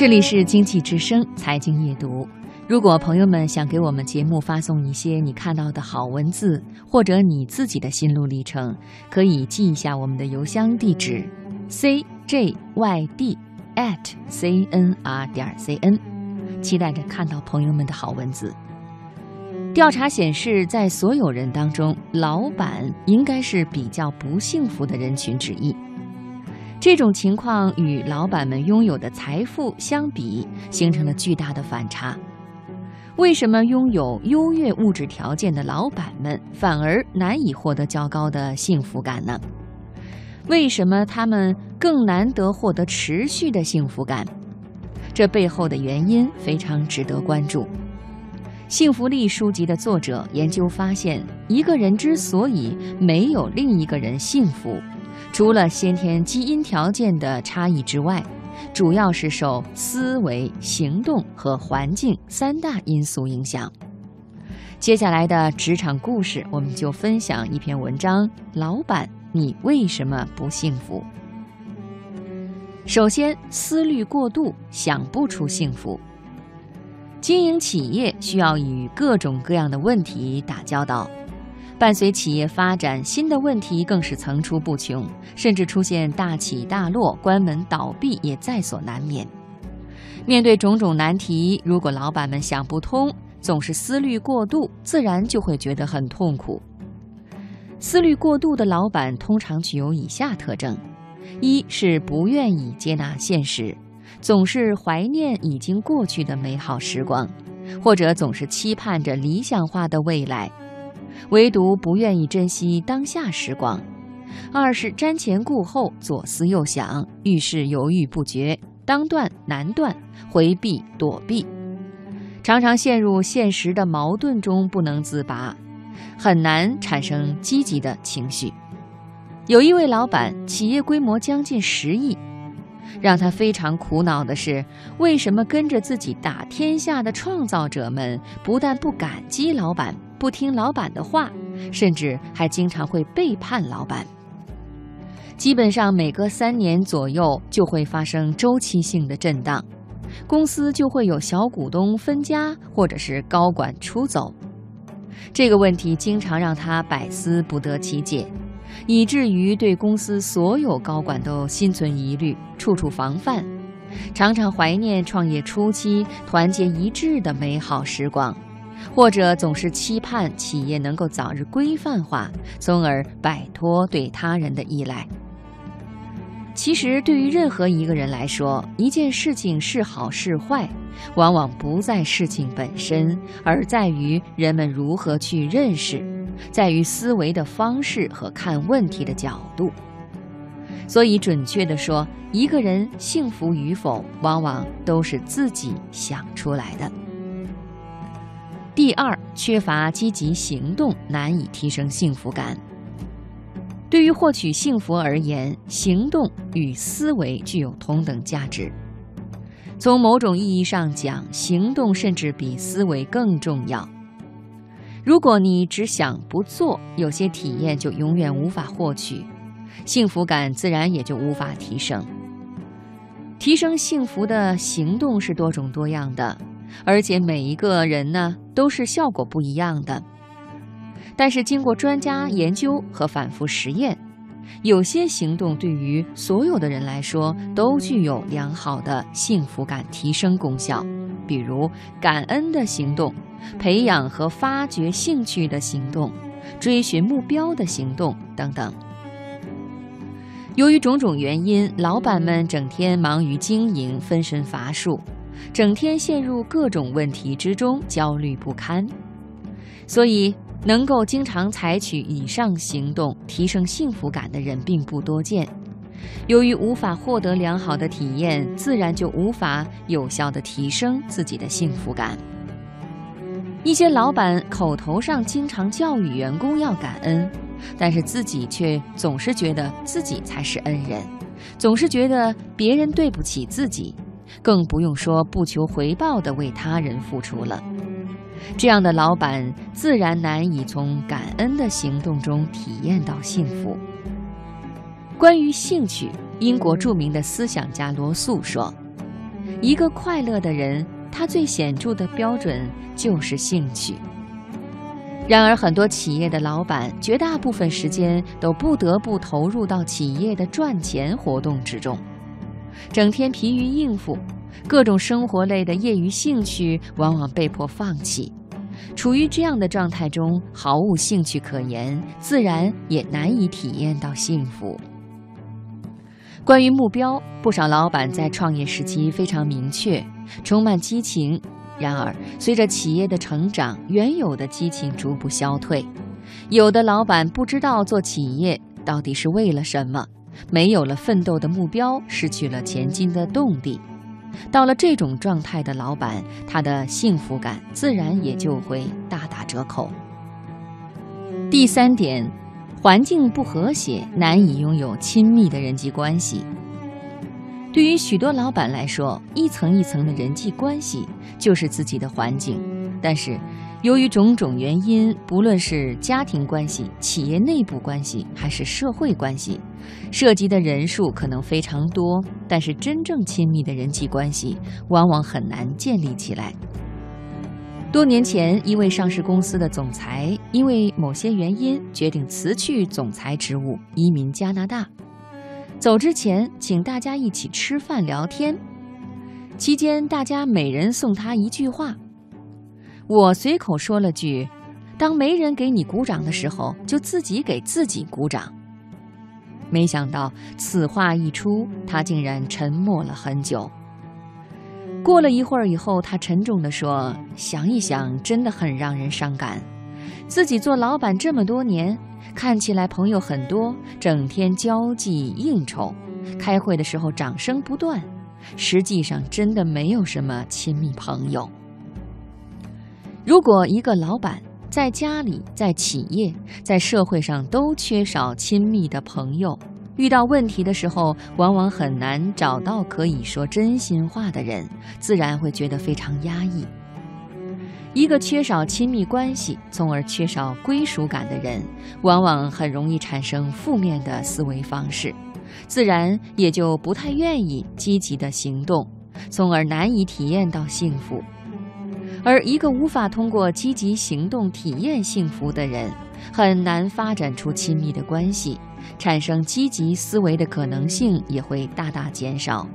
这里是经济之声财经夜读。如果朋友们想给我们节目发送一些你看到的好文字，或者你自己的心路历程，可以记一下我们的邮箱地址：cjyd at cnr 点 cn。期待着看到朋友们的好文字。调查显示，在所有人当中，老板应该是比较不幸福的人群之一。这种情况与老板们拥有的财富相比，形成了巨大的反差。为什么拥有优越物质条件的老板们反而难以获得较高的幸福感呢？为什么他们更难得获得持续的幸福感？这背后的原因非常值得关注。幸福力书籍的作者研究发现，一个人之所以没有另一个人幸福，除了先天基因条件的差异之外，主要是受思维、行动和环境三大因素影响。接下来的职场故事，我们就分享一篇文章：老板，你为什么不幸福？首先，思虑过度，想不出幸福。经营企业需要与各种各样的问题打交道。伴随企业发展，新的问题更是层出不穷，甚至出现大起大落、关门倒闭也在所难免。面对种种难题，如果老板们想不通，总是思虑过度，自然就会觉得很痛苦。思虑过度的老板通常具有以下特征：一是不愿意接纳现实，总是怀念已经过去的美好时光，或者总是期盼着理想化的未来。唯独不愿意珍惜当下时光，二是瞻前顾后、左思右想、遇事犹豫不决、当断难断、回避躲避，常常陷入现实的矛盾中不能自拔，很难产生积极的情绪。有一位老板，企业规模将近十亿，让他非常苦恼的是，为什么跟着自己打天下的创造者们不但不感激老板？不听老板的话，甚至还经常会背叛老板。基本上每隔三年左右就会发生周期性的震荡，公司就会有小股东分家或者是高管出走。这个问题经常让他百思不得其解，以至于对公司所有高管都心存疑虑，处处防范，常常怀念创业初期团结一致的美好时光。或者总是期盼企业能够早日规范化，从而摆脱对他人的依赖。其实，对于任何一个人来说，一件事情是好是坏，往往不在事情本身，而在于人们如何去认识，在于思维的方式和看问题的角度。所以，准确地说，一个人幸福与否，往往都是自己想出来的。第二，缺乏积极行动，难以提升幸福感。对于获取幸福而言，行动与思维具有同等价值。从某种意义上讲，行动甚至比思维更重要。如果你只想不做，有些体验就永远无法获取，幸福感自然也就无法提升。提升幸福的行动是多种多样的。而且每一个人呢都是效果不一样的，但是经过专家研究和反复实验，有些行动对于所有的人来说都具有良好的幸福感提升功效，比如感恩的行动、培养和发掘兴趣的行动、追寻目标的行动等等。由于种种原因，老板们整天忙于经营，分身乏术。整天陷入各种问题之中，焦虑不堪，所以能够经常采取以上行动提升幸福感的人并不多见。由于无法获得良好的体验，自然就无法有效的提升自己的幸福感。一些老板口头上经常教育员工要感恩，但是自己却总是觉得自己才是恩人，总是觉得别人对不起自己。更不用说不求回报的为他人付出了，这样的老板自然难以从感恩的行动中体验到幸福。关于兴趣，英国著名的思想家罗素说：“一个快乐的人，他最显著的标准就是兴趣。然而，很多企业的老板绝大部分时间都不得不投入到企业的赚钱活动之中，整天疲于应付，各种生活类的业余兴趣往往被迫放弃。处于这样的状态中，毫无兴趣可言，自然也难以体验到幸福。关于目标，不少老板在创业时期非常明确，充满激情。然而，随着企业的成长，原有的激情逐步消退。有的老板不知道做企业到底是为了什么，没有了奋斗的目标，失去了前进的动力。到了这种状态的老板，他的幸福感自然也就会大打折扣。第三点，环境不和谐，难以拥有亲密的人际关系。对于许多老板来说，一层一层的人际关系就是自己的环境。但是，由于种种原因，不论是家庭关系、企业内部关系，还是社会关系，涉及的人数可能非常多，但是真正亲密的人际关系往往很难建立起来。多年前，一位上市公司的总裁因为某些原因决定辞去总裁职务，移民加拿大。走之前，请大家一起吃饭聊天。期间，大家每人送他一句话。我随口说了句：“当没人给你鼓掌的时候，就自己给自己鼓掌。”没想到此话一出，他竟然沉默了很久。过了一会儿以后，他沉重地说：“想一想，真的很让人伤感。自己做老板这么多年。”看起来朋友很多，整天交际应酬，开会的时候掌声不断，实际上真的没有什么亲密朋友。如果一个老板在家里、在企业、在社会上都缺少亲密的朋友，遇到问题的时候，往往很难找到可以说真心话的人，自然会觉得非常压抑。一个缺少亲密关系，从而缺少归属感的人，往往很容易产生负面的思维方式，自然也就不太愿意积极的行动，从而难以体验到幸福。而一个无法通过积极行动体验幸福的人，很难发展出亲密的关系，产生积极思维的可能性也会大大减少。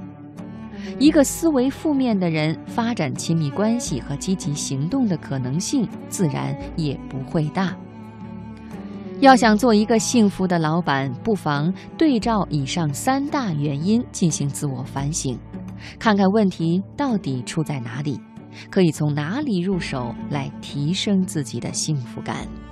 一个思维负面的人，发展亲密关系和积极行动的可能性自然也不会大。要想做一个幸福的老板，不妨对照以上三大原因进行自我反省，看看问题到底出在哪里，可以从哪里入手来提升自己的幸福感。